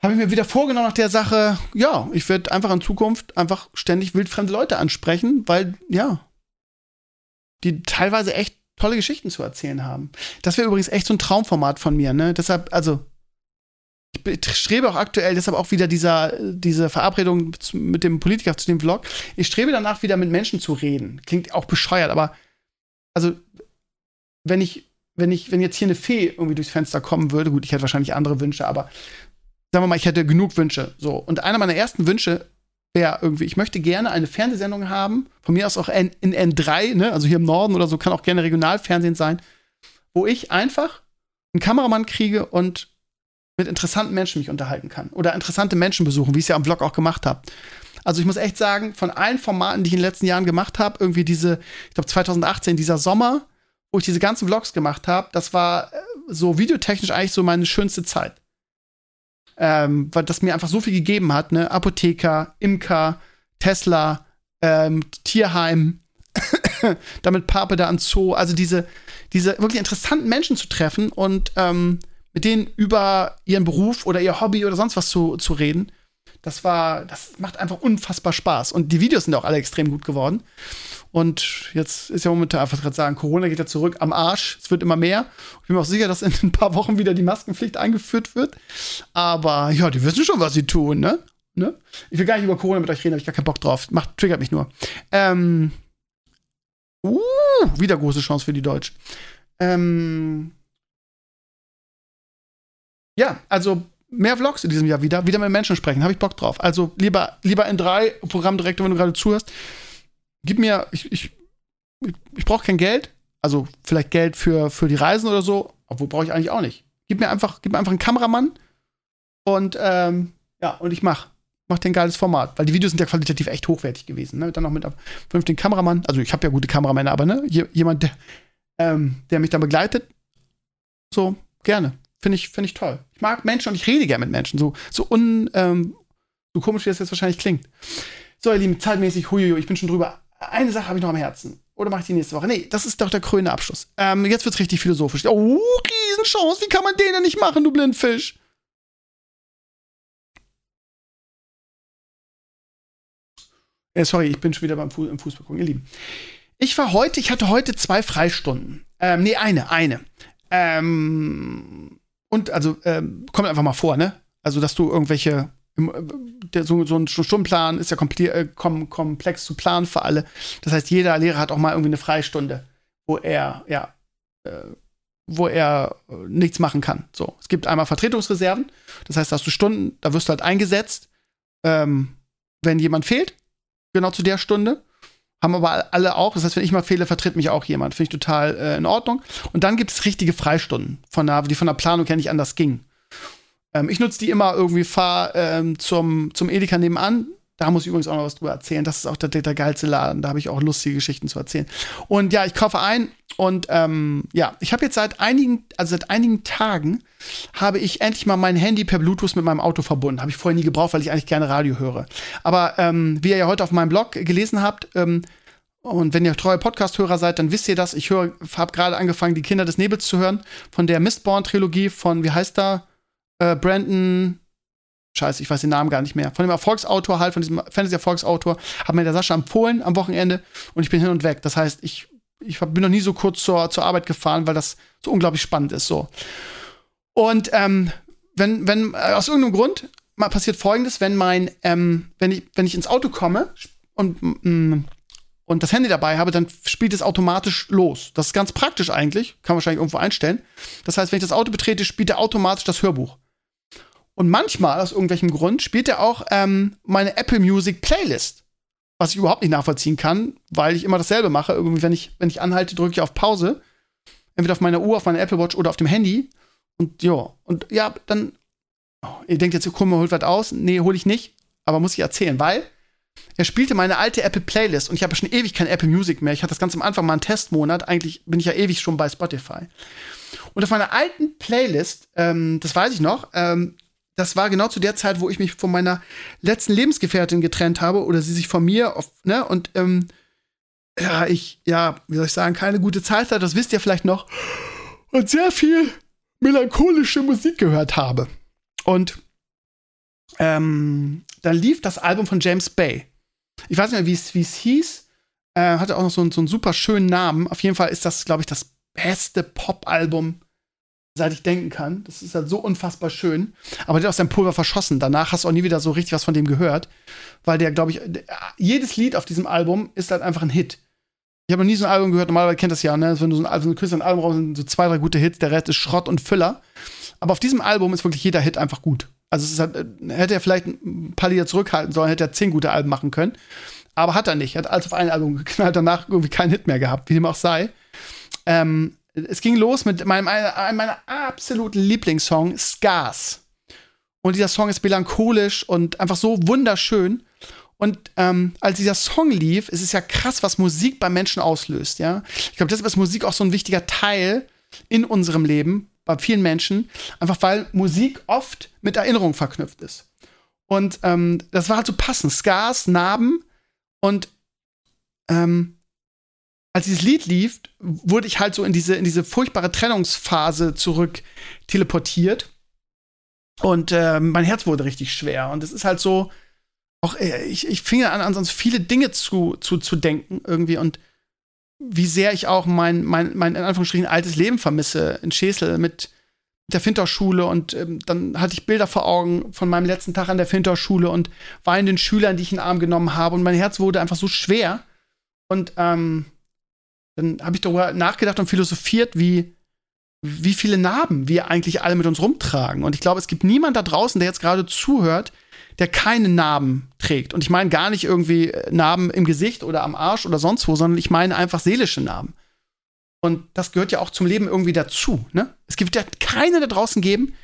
Habe ich mir wieder vorgenommen nach der Sache, ja, ich werde einfach in Zukunft einfach ständig wildfremde Leute ansprechen, weil, ja, die teilweise echt tolle Geschichten zu erzählen haben. Das wäre übrigens echt so ein Traumformat von mir, ne? Deshalb, also, ich strebe auch aktuell, deshalb auch wieder dieser, diese Verabredung mit dem Politiker zu dem Vlog. Ich strebe danach wieder mit Menschen zu reden. Klingt auch bescheuert, aber also, wenn ich, wenn ich, wenn jetzt hier eine Fee irgendwie durchs Fenster kommen würde, gut, ich hätte wahrscheinlich andere Wünsche, aber sagen wir mal, ich hätte genug Wünsche. So. Und einer meiner ersten Wünsche wäre irgendwie, ich möchte gerne eine Fernsehsendung haben, von mir aus auch in, in N3, ne, also hier im Norden oder so, kann auch gerne Regionalfernsehen sein, wo ich einfach einen Kameramann kriege und mit interessanten Menschen mich unterhalten kann. Oder interessante Menschen besuchen, wie ich es ja am Vlog auch gemacht habe. Also ich muss echt sagen, von allen Formaten, die ich in den letzten Jahren gemacht habe, irgendwie diese, ich glaube 2018, dieser Sommer, wo ich diese ganzen Vlogs gemacht habe, das war äh, so videotechnisch eigentlich so meine schönste Zeit. Ähm, weil das mir einfach so viel gegeben hat, ne? Apotheker, Imker, Tesla, ähm, Tierheim, damit Pape da am Zoo, also diese, diese wirklich interessanten Menschen zu treffen und ähm, mit denen über ihren Beruf oder ihr Hobby oder sonst was zu, zu reden. Das war, das macht einfach unfassbar Spaß. Und die Videos sind auch alle extrem gut geworden. Und jetzt ist ja momentan einfach gerade sagen, Corona geht ja zurück am Arsch. Es wird immer mehr. Ich bin mir auch sicher, dass in ein paar Wochen wieder die Maskenpflicht eingeführt wird. Aber ja, die wissen schon, was sie tun, ne? ne? Ich will gar nicht über Corona mit euch reden, habe ich gar keinen Bock drauf. Macht, triggert mich nur. Ähm, uh, wieder große Chance für die Deutschen. Ähm, ja, also mehr Vlogs in diesem Jahr wieder, wieder mit Menschen sprechen, habe ich Bock drauf. Also lieber, lieber in drei Programmdirektor, wenn du gerade zuhörst, gib mir, ich, ich, ich brauche kein Geld, also vielleicht Geld für, für die Reisen oder so, obwohl brauche ich eigentlich auch nicht. Gib mir einfach, gib mir einfach einen Kameramann und ähm, ja, und ich mach, mach dir ein geiles Format, weil die Videos sind ja qualitativ echt hochwertig gewesen. Ne? Dann noch mit einem vernünftigen Kameramann, also ich habe ja gute Kameramänner, aber ne, jemand, der, ähm, der mich dann begleitet, so gerne. Finde ich, find ich toll. Ich mag Menschen und ich rede gerne mit Menschen. So, so, un, ähm, so komisch, wie das jetzt wahrscheinlich klingt. So, ihr Lieben, zeitmäßig, huiuiui, ich bin schon drüber. Eine Sache habe ich noch am Herzen. Oder mache ich die nächste Woche? Nee, das ist doch der krönende Abschluss. Ähm, jetzt wird's richtig philosophisch. Oh, Riesenchance. Wie kann man den denn nicht machen, du Blindfisch? Äh, sorry, ich bin schon wieder beim Fu im Fußball gucken, ihr Lieben. Ich war heute, ich hatte heute zwei Freistunden. Ähm, nee, eine, eine. Ähm, und also ähm, kommt einfach mal vor, ne? Also, dass du irgendwelche der, so, so ein Stundenplan ist ja äh, kom komplex zu planen für alle. Das heißt, jeder Lehrer hat auch mal irgendwie eine Freistunde, wo er, ja, äh, wo er äh, nichts machen kann. So, es gibt einmal Vertretungsreserven, das heißt, da hast du Stunden, da wirst du halt eingesetzt, ähm, wenn jemand fehlt, genau zu der Stunde. Haben aber alle auch. Das heißt, wenn ich mal fehle, vertritt mich auch jemand. Finde ich total äh, in Ordnung. Und dann gibt es richtige Freistunden, von der, die von der Planung her nicht anders ging. Ähm, ich nutze die immer irgendwie, fahr ähm, zum, zum Edeka nebenan. Da muss ich übrigens auch noch was drüber erzählen. Das ist auch der, der geilste Laden. Da habe ich auch lustige Geschichten zu erzählen. Und ja, ich kaufe ein und ähm, ja, ich habe jetzt seit einigen, also seit einigen Tagen habe ich endlich mal mein Handy per Bluetooth mit meinem Auto verbunden. Habe ich vorher nie gebraucht, weil ich eigentlich gerne Radio höre. Aber ähm, wie ihr ja heute auf meinem Blog gelesen habt, ähm, und wenn ihr treue Podcast-Hörer seid, dann wisst ihr das. Ich habe gerade angefangen, die Kinder des Nebels zu hören, von der Mistborn-Trilogie von, wie heißt da? Äh, Brandon. Scheiße, ich weiß den Namen gar nicht mehr. Von dem Erfolgsautor halt, von diesem Fantasy-Erfolgsautor, hat mir der Sascha empfohlen am Wochenende und ich bin hin und weg. Das heißt, ich, ich bin noch nie so kurz zur, zur Arbeit gefahren, weil das so unglaublich spannend ist. So. Und ähm, wenn, wenn, äh, aus irgendeinem Grund mal passiert folgendes, wenn mein, ähm, wenn ich, wenn ich ins Auto komme und, mm, und das Handy dabei habe, dann spielt es automatisch los. Das ist ganz praktisch eigentlich, kann man wahrscheinlich irgendwo einstellen. Das heißt, wenn ich das Auto betrete, spielt er automatisch das Hörbuch. Und manchmal, aus irgendwelchem Grund, spielt er auch ähm, meine Apple Music Playlist. Was ich überhaupt nicht nachvollziehen kann, weil ich immer dasselbe mache. Irgendwie, wenn ich, wenn ich anhalte, drücke ich auf Pause. Entweder auf meiner Uhr, auf meiner Apple Watch oder auf dem Handy. Und ja, und ja, dann. Oh, ihr denkt jetzt, komm holt was aus. Nee, hole ich nicht. Aber muss ich erzählen, weil er spielte meine alte Apple Playlist und ich habe schon ewig kein Apple Music mehr. Ich hatte das ganz am Anfang mal einen Testmonat. Eigentlich bin ich ja ewig schon bei Spotify. Und auf meiner alten Playlist, ähm, das weiß ich noch, ähm, das war genau zu der Zeit, wo ich mich von meiner letzten Lebensgefährtin getrennt habe oder sie sich von mir, auf, ne, und ähm, ja, ich, ja, wie soll ich sagen, keine gute Zeit hatte, das wisst ihr vielleicht noch, und sehr viel melancholische Musik gehört habe. Und ähm, dann lief das Album von James Bay. Ich weiß nicht mehr, wie es hieß. Äh, hatte auch noch so, so einen super schönen Namen. Auf jeden Fall ist das, glaube ich, das beste Pop-Album, seit ich denken kann. Das ist halt so unfassbar schön. Aber der hat auch sein Pulver verschossen. Danach hast du auch nie wieder so richtig was von dem gehört. Weil der, glaube ich, jedes Lied auf diesem Album ist halt einfach ein Hit. Ich habe noch nie so ein Album gehört, normalerweise kennt das ja, ne? Wenn du so ein, also, du ein Album raus, sind so zwei, drei gute Hits, der Rest ist Schrott und Füller. Aber auf diesem Album ist wirklich jeder Hit einfach gut. Also halt, hätte er vielleicht ein paar Lieder zurückhalten sollen, hätte er zehn gute Alben machen können. Aber hat er nicht. Er hat alles auf ein Album geknallt, danach irgendwie keinen Hit mehr gehabt, wie dem auch sei. Ähm, es ging los mit meinem, einem meiner absoluten Lieblingssong, Scars. Und dieser Song ist melancholisch und einfach so wunderschön. Und ähm, als dieser Song lief, ist es ja krass, was Musik bei Menschen auslöst, ja. Ich glaube, deshalb ist Musik auch so ein wichtiger Teil in unserem Leben, bei vielen Menschen, einfach weil Musik oft mit Erinnerungen verknüpft ist. Und ähm, das war halt so passend. Scars, Narben und ähm, als dieses Lied lief, wurde ich halt so in diese, in diese furchtbare Trennungsphase zurück teleportiert. Und äh, mein Herz wurde richtig schwer. Und es ist halt so, auch äh, ich, ich fing an, an sonst viele Dinge zu, zu, zu denken irgendwie und wie sehr ich auch mein, mein, mein in Anführungsstrichen altes Leben vermisse in Schesel mit der Finterschule und ähm, dann hatte ich Bilder vor Augen von meinem letzten Tag an der Finterschule und weinenden Schülern, die ich in den Arm genommen habe und mein Herz wurde einfach so schwer und ähm, dann habe ich darüber nachgedacht und philosophiert, wie wie viele Narben wir eigentlich alle mit uns rumtragen und ich glaube, es gibt niemand da draußen, der jetzt gerade zuhört, der keine Narben trägt. Und ich meine gar nicht irgendwie äh, Narben im Gesicht oder am Arsch oder sonst wo, sondern ich meine einfach seelische Narben. Und das gehört ja auch zum Leben irgendwie dazu. Ne? Es gibt ja keinen da draußen geben,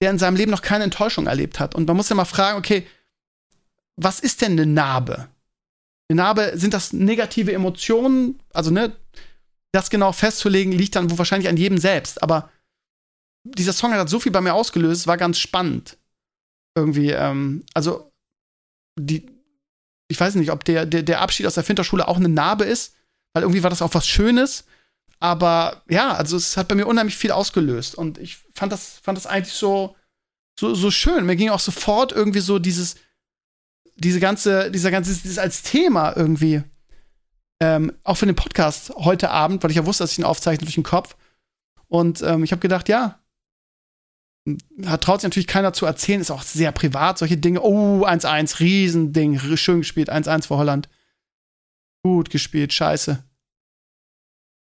der in seinem Leben noch keine Enttäuschung erlebt hat. Und man muss ja mal fragen, okay, was ist denn eine Narbe? Narbe, sind das negative Emotionen? Also, ne, das genau festzulegen, liegt dann wahrscheinlich an jedem selbst. Aber dieser Song hat so viel bei mir ausgelöst, war ganz spannend irgendwie, ähm, also die, ich weiß nicht, ob der, der, der Abschied aus der Finterschule auch eine Narbe ist, weil irgendwie war das auch was Schönes. Aber ja, also es hat bei mir unheimlich viel ausgelöst. Und ich fand das, fand das eigentlich so, so, so schön. Mir ging auch sofort irgendwie so dieses, diese ganze, dieser ganze, dieses als Thema irgendwie, ähm, auch für den Podcast heute Abend, weil ich ja wusste, dass ich ihn aufzeichne durch den Kopf. Und ähm, ich habe gedacht, ja, hat traut sich natürlich keiner zu erzählen, ist auch sehr privat, solche Dinge. Oh, 1-1, Riesending, schön gespielt, 1-1 vor Holland. Gut gespielt, scheiße.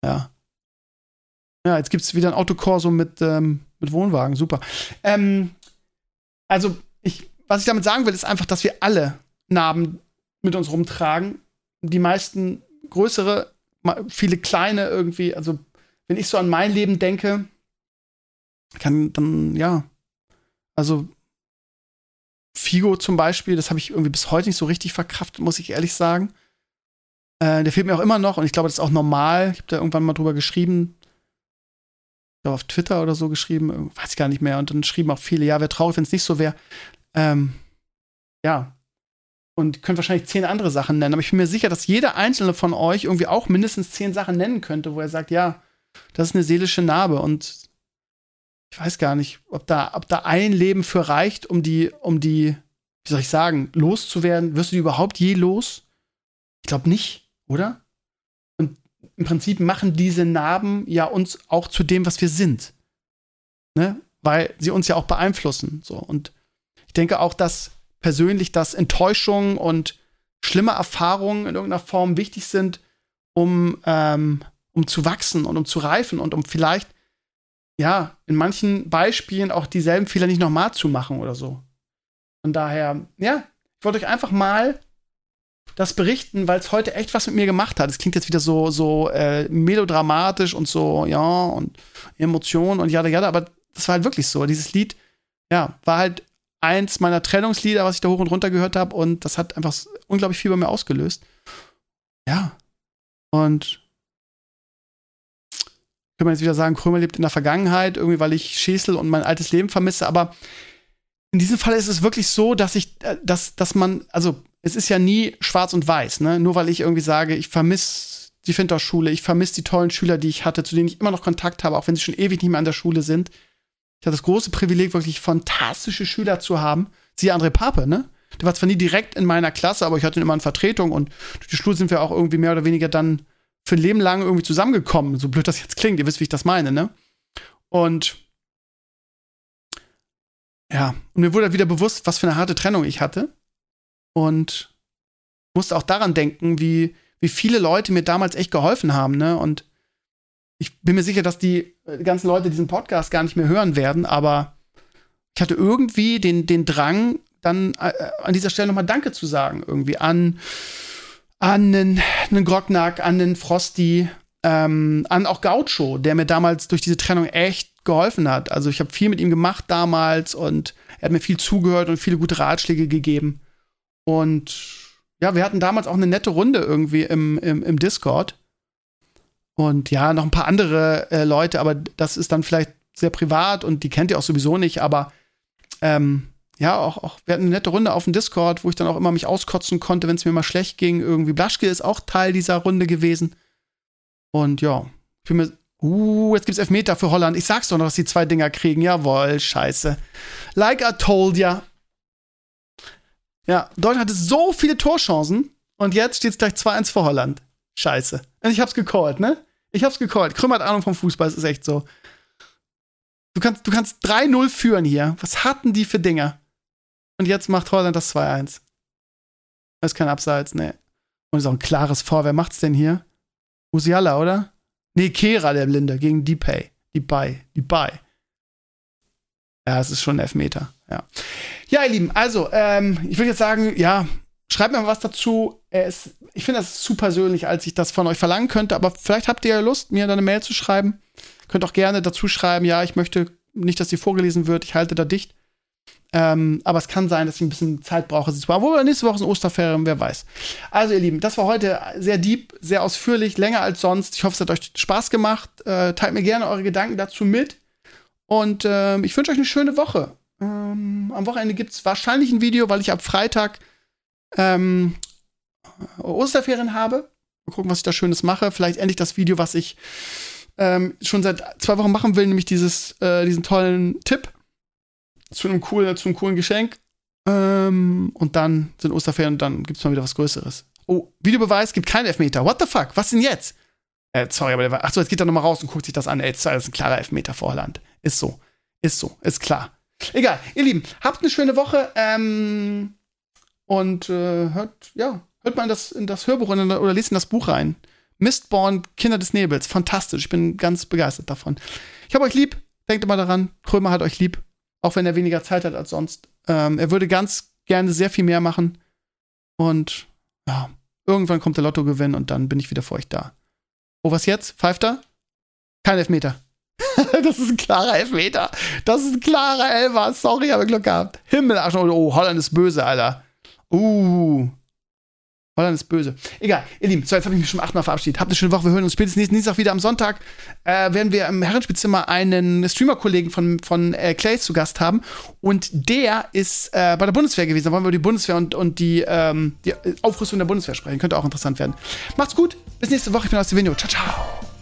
Ja. Ja, jetzt gibt es wieder ein Autokorso mit, ähm, mit Wohnwagen, super. Ähm, also, was ich damit sagen will, ist einfach, dass wir alle Narben mit uns rumtragen. Die meisten größere, viele kleine irgendwie. Also, wenn ich so an mein Leben denke, kann dann, ja, also Figo zum Beispiel, das habe ich irgendwie bis heute nicht so richtig verkraftet, muss ich ehrlich sagen. Äh, der fehlt mir auch immer noch und ich glaube, das ist auch normal. Ich habe da irgendwann mal drüber geschrieben. Ich glaube, auf Twitter oder so geschrieben, weiß ich gar nicht mehr. Und dann schrieben auch viele, ja, wäre traurig, wenn es nicht so wäre. Ähm, ja. Und könnt wahrscheinlich zehn andere Sachen nennen, aber ich bin mir sicher, dass jeder einzelne von euch irgendwie auch mindestens zehn Sachen nennen könnte, wo er sagt, ja, das ist eine seelische Narbe und ich weiß gar nicht, ob da, ob da ein Leben für reicht, um die, um die, wie soll ich sagen, loszuwerden. Wirst du die überhaupt je los? Ich glaube nicht, oder? Und im Prinzip machen diese Narben ja uns auch zu dem, was wir sind. Ne? Weil sie uns ja auch beeinflussen. So. Und ich denke auch, dass persönlich, dass Enttäuschungen und schlimme Erfahrungen in irgendeiner Form wichtig sind, um, ähm, um zu wachsen und um zu reifen und um vielleicht ja, in manchen Beispielen auch dieselben Fehler nicht nochmal zu machen oder so. Von daher, ja, ich wollte euch einfach mal das berichten, weil es heute echt was mit mir gemacht hat. Es klingt jetzt wieder so, so äh, melodramatisch und so, ja, und Emotionen und jada, jada, aber das war halt wirklich so. Dieses Lied, ja, war halt eins meiner Trennungslieder, was ich da hoch und runter gehört habe und das hat einfach unglaublich viel bei mir ausgelöst. Ja. Und kann man jetzt wieder sagen, Krömer lebt in der Vergangenheit, irgendwie, weil ich Schäsel und mein altes Leben vermisse. Aber in diesem Fall ist es wirklich so, dass ich, äh, dass, dass man, also es ist ja nie schwarz und weiß, ne? Nur weil ich irgendwie sage, ich vermisse die Finterschule, ich vermisse die tollen Schüler, die ich hatte, zu denen ich immer noch Kontakt habe, auch wenn sie schon ewig nicht mehr an der Schule sind. Ich hatte das große Privileg, wirklich fantastische Schüler zu haben. Siehe André Pape, ne? Der war zwar nie direkt in meiner Klasse, aber ich hatte ihn immer in Vertretung und durch die Schule sind wir auch irgendwie mehr oder weniger dann für ein Leben lang irgendwie zusammengekommen. So blöd das jetzt klingt, ihr wisst, wie ich das meine, ne? Und ja, und mir wurde wieder bewusst, was für eine harte Trennung ich hatte. Und musste auch daran denken, wie, wie viele Leute mir damals echt geholfen haben, ne? Und ich bin mir sicher, dass die äh, ganzen Leute diesen Podcast gar nicht mehr hören werden, aber ich hatte irgendwie den, den Drang, dann äh, an dieser Stelle nochmal Danke zu sagen, irgendwie an an einen, einen Grocknack, an einen Frosty, ähm, an auch Gaucho, der mir damals durch diese Trennung echt geholfen hat. Also ich habe viel mit ihm gemacht damals und er hat mir viel zugehört und viele gute Ratschläge gegeben. Und ja, wir hatten damals auch eine nette Runde irgendwie im, im, im Discord. Und ja, noch ein paar andere äh, Leute, aber das ist dann vielleicht sehr privat und die kennt ihr auch sowieso nicht, aber ähm, ja, auch, auch, wir hatten eine nette Runde auf dem Discord, wo ich dann auch immer mich auskotzen konnte, wenn es mir mal schlecht ging. Irgendwie Blaschke ist auch Teil dieser Runde gewesen. Und ja, ich bin mir, uh, jetzt gibt's Elfmeter für Holland. Ich sag's doch noch, dass die zwei Dinger kriegen. Jawohl, scheiße. Like I told ya. Ja, Deutschland hatte so viele Torchancen und jetzt steht's gleich 2-1 für Holland. Scheiße. Und ich hab's gecallt, ne? Ich hab's gecallt. Krümmer hat Ahnung vom Fußball, es ist echt so. Du kannst, du kannst 3-0 führen hier. Was hatten die für Dinger? Und jetzt macht Holland das 2-1. Das ist kein Abseits, ne. Und ist auch ein klares Vor. Wer macht's denn hier? Musiala, oder? Nee, Kera, der Blinde, gegen Depay. Depay. Depay. Ja, es ist schon ein Elfmeter. Ja. Ja, ihr Lieben, also, ähm, ich würde jetzt sagen, ja, schreibt mir mal was dazu. Ist, ich finde das zu persönlich, als ich das von euch verlangen könnte, aber vielleicht habt ihr ja Lust, mir da eine Mail zu schreiben. Könnt auch gerne dazu schreiben, ja, ich möchte nicht, dass sie vorgelesen wird, ich halte da dicht. Ähm, aber es kann sein, dass ich ein bisschen Zeit brauche, sie zu machen. Wobei nächste Woche ist ein Osterferien, wer weiß. Also, ihr Lieben, das war heute sehr deep, sehr ausführlich, länger als sonst. Ich hoffe, es hat euch Spaß gemacht. Äh, teilt mir gerne eure Gedanken dazu mit. Und äh, ich wünsche euch eine schöne Woche. Ähm, am Wochenende gibt es wahrscheinlich ein Video, weil ich ab Freitag ähm, Osterferien habe. Mal gucken, was ich da Schönes mache. Vielleicht endlich das Video, was ich ähm, schon seit zwei Wochen machen will, nämlich dieses, äh, diesen tollen Tipp zu einem coolen, zu einem coolen Geschenk. Ähm, und dann sind Osterferien und dann gibt es mal wieder was Größeres. Oh, Videobeweis gibt keinen Elfmeter. What the fuck? Was denn jetzt? Äh, sorry, aber der war. Achso, jetzt geht er nochmal raus und guckt sich das an. Ey, das ist ein klarer Elfmeter vor. Ist so. Ist so. Ist klar. Egal. Ihr Lieben, habt eine schöne Woche. Ähm, und äh, hört, ja, hört mal in das, in das Hörbuch oder, oder lest in das Buch rein. Mistborn, Kinder des Nebels. Fantastisch. Ich bin ganz begeistert davon. Ich habe euch lieb. Denkt immer daran. Krömer hat euch lieb auch wenn er weniger Zeit hat als sonst. Ähm, er würde ganz gerne sehr viel mehr machen. Und ja, irgendwann kommt der Lottogewinn und dann bin ich wieder für euch da. Oh, was jetzt? Pfeift er? Kein Elfmeter. das ist ein klarer Elfmeter. Das ist ein klarer Elfer. Sorry, habe Glück gehabt. Himmel, Arsch. Oh, Holland ist böse, Alter. Uh. Holland ist böse. Egal, ihr Lieben, so jetzt habe ich mich schon achtmal verabschiedet. Habt eine schöne Woche. Wir hören uns spätestens nächsten Dienstag wieder am Sonntag. Äh, werden wir im Herrenspielzimmer einen Streamer-Kollegen von, von äh, Clays zu Gast haben. Und der ist äh, bei der Bundeswehr gewesen. Da wollen wir über die Bundeswehr und, und die, ähm, die Aufrüstung der Bundeswehr sprechen. Könnte auch interessant werden. Macht's gut. Bis nächste Woche. Ich bin aus Ciao, ciao.